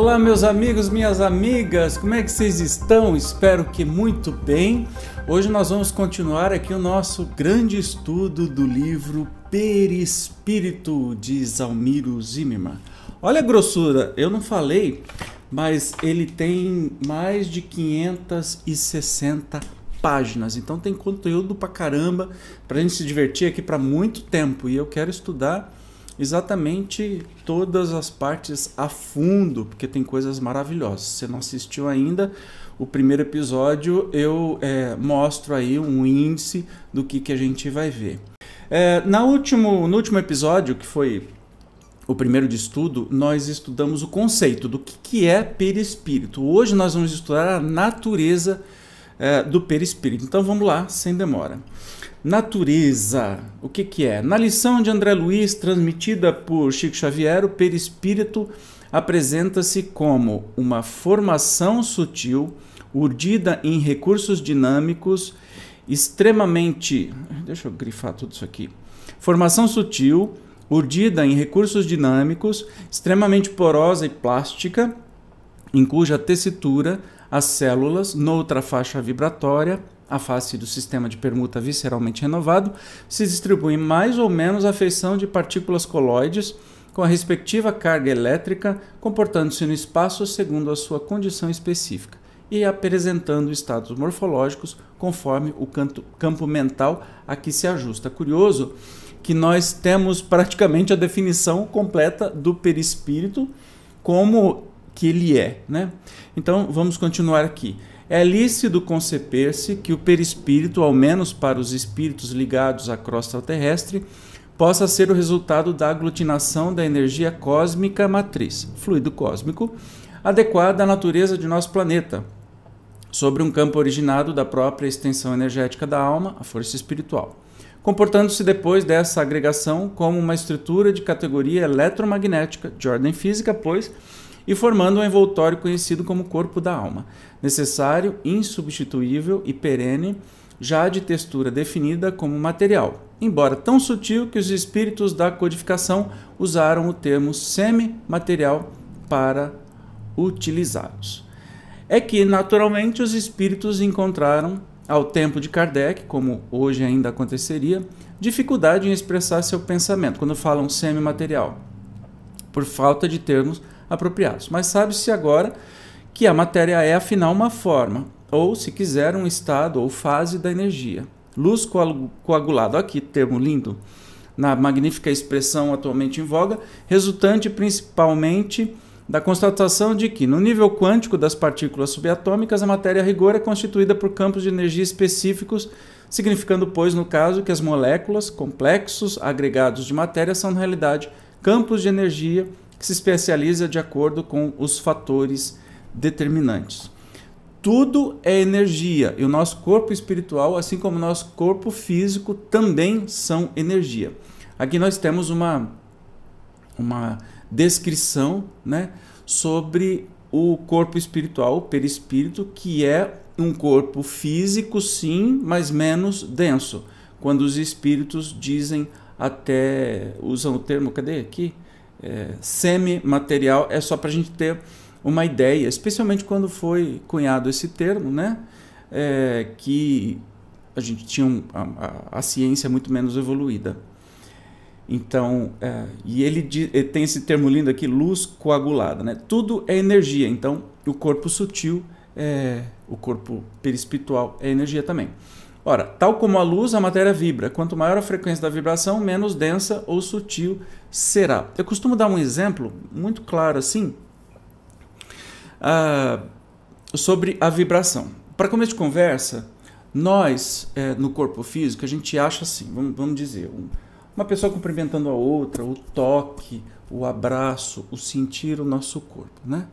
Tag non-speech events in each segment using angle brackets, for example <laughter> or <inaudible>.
Olá, meus amigos, minhas amigas, como é que vocês estão? Espero que muito bem. Hoje nós vamos continuar aqui o nosso grande estudo do livro Perispírito de Zalmiro Zimmermann. Olha a grossura, eu não falei, mas ele tem mais de 560 páginas, então tem conteúdo pra caramba pra gente se divertir aqui para muito tempo e eu quero estudar exatamente todas as partes a fundo, porque tem coisas maravilhosas. Se você não assistiu ainda, o primeiro episódio eu é, mostro aí um índice do que, que a gente vai ver. É, na último, no último episódio, que foi o primeiro de estudo, nós estudamos o conceito do que, que é perispírito. Hoje nós vamos estudar a natureza é, do perispírito. Então vamos lá, sem demora. Natureza, o que, que é? Na lição de André Luiz, transmitida por Chico Xavier, o perispírito apresenta-se como uma formação sutil, urdida em recursos dinâmicos, extremamente. Deixa eu grifar tudo isso aqui. Formação sutil, urdida em recursos dinâmicos, extremamente porosa e plástica, em cuja tessitura as células, noutra faixa vibratória, a face do sistema de permuta visceralmente renovado, se distribui mais ou menos a feição de partículas coloides com a respectiva carga elétrica, comportando-se no espaço segundo a sua condição específica e apresentando estados morfológicos conforme o canto, campo mental a que se ajusta. Curioso que nós temos praticamente a definição completa do perispírito como que ele é, né? Então vamos continuar aqui. É lícito conceber-se que o perispírito, ao menos para os espíritos ligados à crosta terrestre, possa ser o resultado da aglutinação da energia cósmica matriz, fluido cósmico, adequada à natureza de nosso planeta, sobre um campo originado da própria extensão energética da alma, a força espiritual, comportando-se depois dessa agregação como uma estrutura de categoria eletromagnética de ordem física, pois e formando um envoltório conhecido como corpo da alma, necessário, insubstituível e perene, já de textura definida como material, embora tão sutil que os espíritos da codificação usaram o termo semi-material para utilizá-los. É que, naturalmente, os espíritos encontraram, ao tempo de Kardec, como hoje ainda aconteceria, dificuldade em expressar seu pensamento quando falam semi-material, por falta de termos apropriados. Mas sabe-se agora que a matéria é afinal uma forma, ou, se quiser, um estado ou fase da energia. Luz coagulada, aqui termo lindo, na magnífica expressão atualmente em voga, resultante principalmente da constatação de que, no nível quântico das partículas subatômicas, a matéria a rigor é constituída por campos de energia específicos, significando, pois, no caso, que as moléculas, complexos agregados de matéria, são, na realidade, campos de energia que se especializa de acordo com os fatores determinantes. Tudo é energia e o nosso corpo espiritual, assim como o nosso corpo físico, também são energia. Aqui nós temos uma, uma descrição né, sobre o corpo espiritual, o perispírito, que é um corpo físico, sim, mas menos denso. Quando os espíritos dizem até usam o termo, cadê aqui? É, semi-material é só para a gente ter uma ideia, especialmente quando foi cunhado esse termo, né? É, que a gente tinha um, a, a, ciência muito menos evoluída. Então, é, e ele, ele, tem esse termo lindo aqui, luz coagulada, né? Tudo é energia. Então, o corpo sutil, é, o corpo perispiritual é energia também. Ora, tal como a luz, a matéria vibra. Quanto maior a frequência da vibração, menos densa ou sutil será. Eu costumo dar um exemplo muito claro assim uh, sobre a vibração. Para começo de conversa, nós, é, no corpo físico, a gente acha assim, vamos, vamos dizer, um, uma pessoa cumprimentando a outra, o toque, o abraço, o sentir o nosso corpo, né?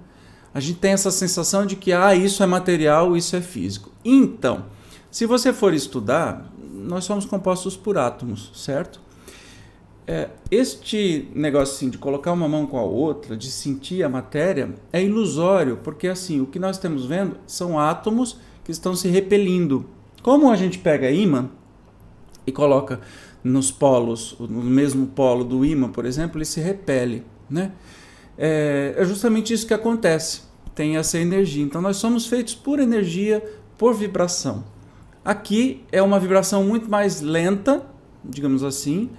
A gente tem essa sensação de que ah, isso é material, isso é físico. Então, se você for estudar, nós somos compostos por átomos, certo? É, este negócio assim, de colocar uma mão com a outra, de sentir a matéria, é ilusório, porque assim, o que nós estamos vendo são átomos que estão se repelindo. Como a gente pega ímã e coloca nos polos, no mesmo polo do ímã, por exemplo, ele se repele, né? é, é justamente isso que acontece. Tem essa energia. Então nós somos feitos por energia, por vibração. Aqui é uma vibração muito mais lenta, digamos assim,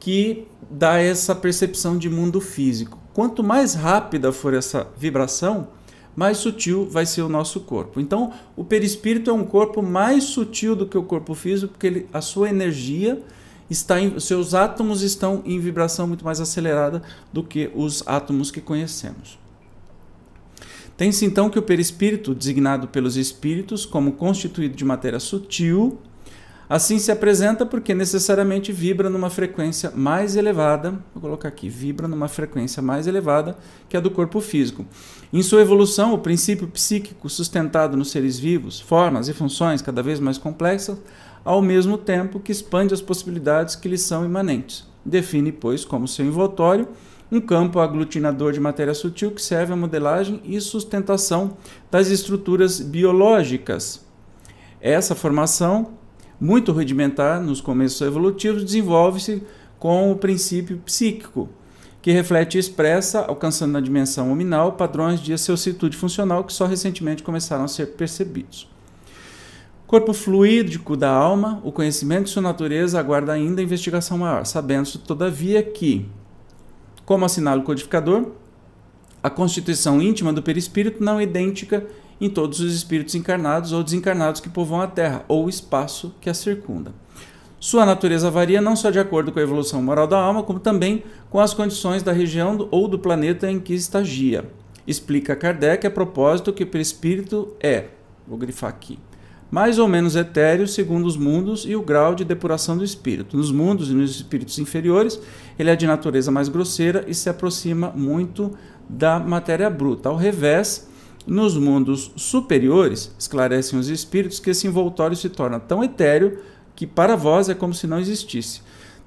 que dá essa percepção de mundo físico. Quanto mais rápida for essa vibração, mais sutil vai ser o nosso corpo. Então, o perispírito é um corpo mais sutil do que o corpo físico, porque ele, a sua energia está em, seus átomos estão em vibração muito mais acelerada do que os átomos que conhecemos. Tem-se então que o perispírito, designado pelos espíritos como constituído de matéria sutil, assim se apresenta porque necessariamente vibra numa frequência mais elevada, vou colocar aqui, vibra numa frequência mais elevada que a do corpo físico. Em sua evolução, o princípio psíquico sustentado nos seres vivos, formas e funções cada vez mais complexas, ao mesmo tempo que expande as possibilidades que lhes são imanentes. Define, pois, como seu envoltório um campo aglutinador de matéria sutil que serve à modelagem e sustentação das estruturas biológicas. Essa formação, muito rudimentar nos começos evolutivos, desenvolve-se com o princípio psíquico, que reflete e expressa, alcançando na dimensão nominal, padrões de aceucitude funcional que só recentemente começaram a ser percebidos. Corpo fluídico da alma, o conhecimento de sua natureza aguarda ainda investigação maior, sabendo-se, todavia, que, como assinala o codificador, a constituição íntima do perispírito não é idêntica em todos os espíritos encarnados ou desencarnados que povoam a Terra, ou o espaço que a circunda. Sua natureza varia não só de acordo com a evolução moral da alma, como também com as condições da região ou do planeta em que estagia. Explica Kardec a propósito que o perispírito é, vou grifar aqui, mais ou menos etéreo segundo os mundos e o grau de depuração do espírito. Nos mundos e nos espíritos inferiores, ele é de natureza mais grosseira e se aproxima muito da matéria bruta. Ao revés, nos mundos superiores, esclarecem os espíritos que esse envoltório se torna tão etéreo que para vós é como se não existisse.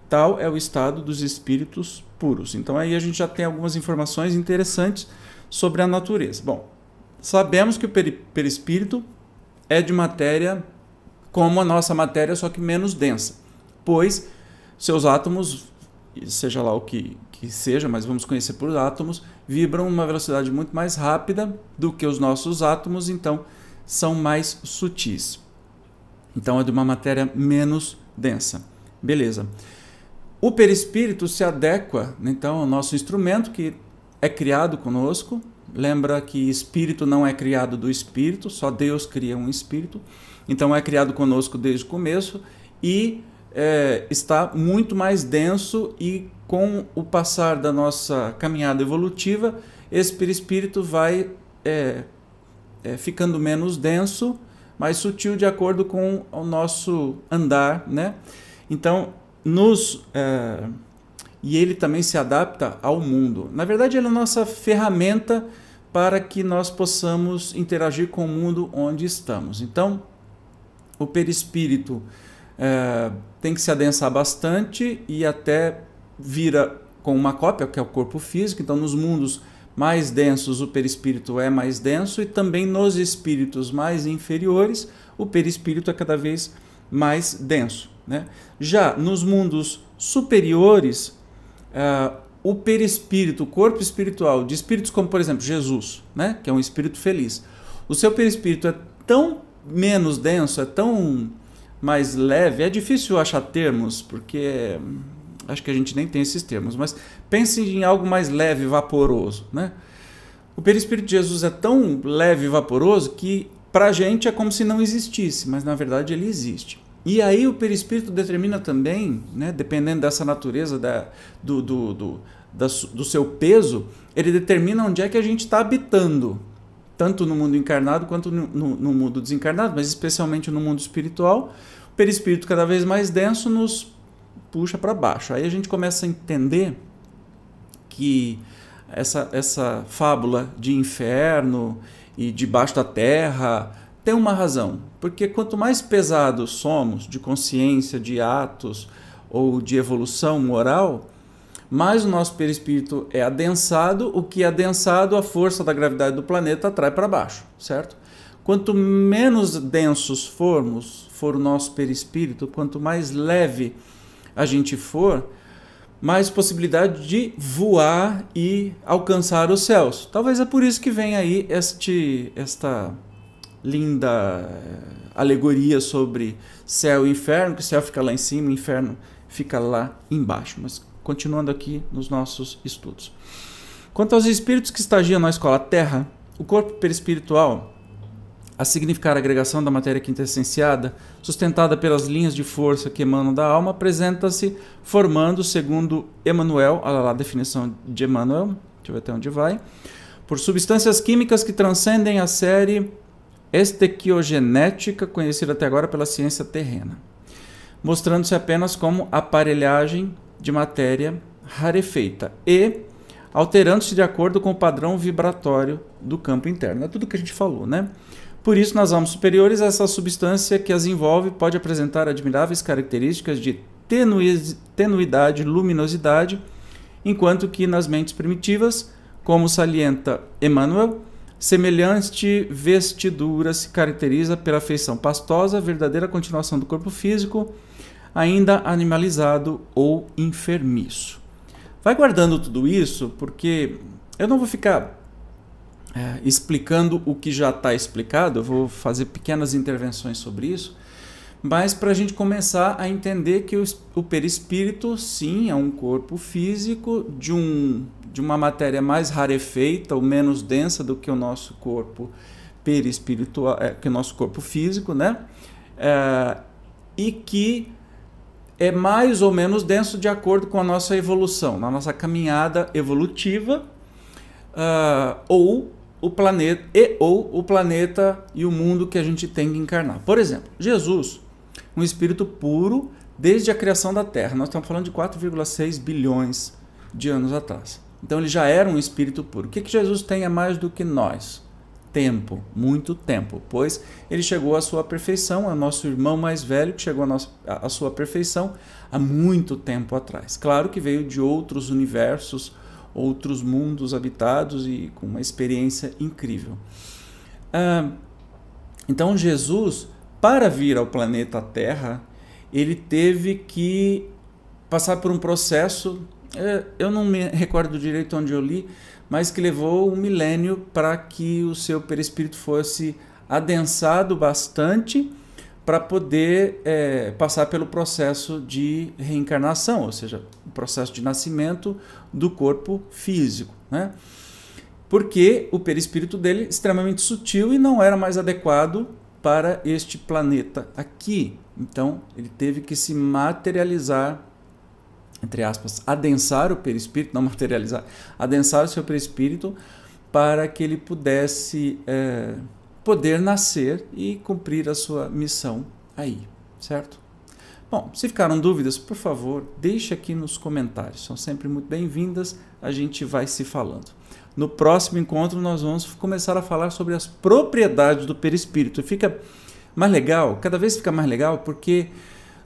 Tal é o estado dos espíritos puros. Então aí a gente já tem algumas informações interessantes sobre a natureza. Bom, sabemos que o perispírito é de matéria como a nossa matéria, só que menos densa, pois seus átomos, seja lá o que, que seja, mas vamos conhecer por átomos, vibram uma velocidade muito mais rápida do que os nossos átomos, então são mais sutis. Então é de uma matéria menos densa. Beleza. O perispírito se adequa, então, ao nosso instrumento que é criado conosco, Lembra que espírito não é criado do espírito, só Deus cria um espírito. Então é criado conosco desde o começo e é, está muito mais denso e com o passar da nossa caminhada evolutiva, esse perispírito vai é, é, ficando menos denso, mais sutil de acordo com o nosso andar, né? Então, nos é, e ele também se adapta ao mundo. Na verdade, ele é a nossa ferramenta para que nós possamos interagir com o mundo onde estamos. Então, o perispírito é, tem que se adensar bastante e até vira com uma cópia, que é o corpo físico. Então, nos mundos mais densos, o perispírito é mais denso, e também nos espíritos mais inferiores, o perispírito é cada vez mais denso. Né? Já nos mundos superiores, uh, o perispírito, o corpo espiritual, de espíritos como, por exemplo, Jesus, né? que é um espírito feliz, o seu perispírito é tão menos denso, é tão mais leve, é difícil achar termos, porque acho que a gente nem tem esses termos, mas pense em algo mais leve, vaporoso. Né? O perispírito de Jesus é tão leve e vaporoso que para a gente é como se não existisse, mas na verdade ele existe. E aí o perispírito determina também, né, dependendo dessa natureza da, do, do, do, da, do seu peso, ele determina onde é que a gente está habitando, tanto no mundo encarnado quanto no, no, no, mundo desencarnado, mas especialmente no mundo espiritual. O perispírito cada vez mais denso nos puxa para baixo. Aí a gente começa a entender que essa, essa fábula de inferno e debaixo da terra tem uma razão, porque quanto mais pesados somos de consciência, de atos ou de evolução moral, mais o nosso perispírito é adensado, o que é adensado, a força da gravidade do planeta atrai para baixo, certo? Quanto menos densos formos, for o nosso perispírito, quanto mais leve a gente for, mais possibilidade de voar e alcançar os céus. Talvez é por isso que vem aí este, esta linda eh, alegoria sobre céu e inferno, que o céu fica lá em cima, o inferno fica lá embaixo. Mas continuando aqui nos nossos estudos. Quanto aos espíritos que estagiam na escola Terra, o corpo perispiritual a significar a agregação da matéria quintessenciada, sustentada pelas linhas de força que emanam da alma, apresenta-se formando, segundo Emmanuel, olha lá a definição de Emmanuel, deixa eu ver até onde vai, por substâncias químicas que transcendem a série estequiogenética conhecida até agora pela ciência terrena, mostrando-se apenas como aparelhagem de matéria rarefeita e alterando-se de acordo com o padrão vibratório do campo interno. É tudo que a gente falou, né? Por isso, nas almas superiores, essa substância que as envolve pode apresentar admiráveis características de tenuidade, luminosidade, enquanto que nas mentes primitivas, como salienta Emmanuel, semelhante vestidura se caracteriza pela feição pastosa, verdadeira continuação do corpo físico, ainda animalizado ou enfermiço. Vai guardando tudo isso, porque eu não vou ficar é, explicando o que já está explicado, eu vou fazer pequenas intervenções sobre isso, mas para a gente começar a entender que o, perispírito, sim, é um corpo físico de, um, de uma matéria mais rarefeita ou menos densa do que o nosso corpo perispiritual, é, que o nosso corpo físico, né? É, e que é mais ou menos denso de acordo com a nossa evolução, na nossa caminhada evolutiva, uh, ou o planeta e ou o planeta e o mundo que a gente tem que encarnar. Por exemplo, Jesus, um espírito puro desde a criação da Terra. Nós estamos falando de 4,6 bilhões de anos atrás. Então ele já era um espírito puro. O que, que Jesus tem a mais do que nós? Tempo, muito tempo, pois ele chegou à sua perfeição, é nosso irmão mais velho que chegou à, nossa, à sua perfeição há muito tempo atrás. Claro que veio de outros universos, outros mundos habitados e com uma experiência incrível. Ah, então, Jesus, para vir ao planeta Terra, ele teve que passar por um processo, é, eu não me recordo direito onde eu li, mas que levou um milênio para que o seu perispírito fosse adensado bastante para poder é, passar pelo processo de reencarnação, ou seja, o processo de nascimento do corpo físico. Né? Porque o perispírito dele é extremamente sutil e não era mais adequado para este planeta aqui. Então, ele teve que se materializar, entre aspas, adensar o perispírito, não <laughs> materializar, adensar o seu perispírito para que ele pudesse. É, poder nascer e cumprir a sua missão aí, certo? Bom, se ficaram dúvidas, por favor, deixe aqui nos comentários. São sempre muito bem-vindas. A gente vai se falando. No próximo encontro nós vamos começar a falar sobre as propriedades do perispírito. Fica mais legal, cada vez fica mais legal porque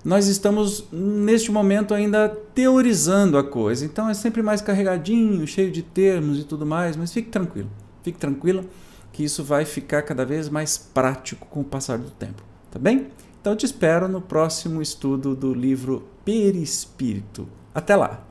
nós estamos neste momento ainda teorizando a coisa. Então é sempre mais carregadinho, cheio de termos e tudo mais, mas fique tranquilo. Fique tranquila que isso vai ficar cada vez mais prático com o passar do tempo, tá bem? Então te espero no próximo estudo do livro Perispírito. Até lá!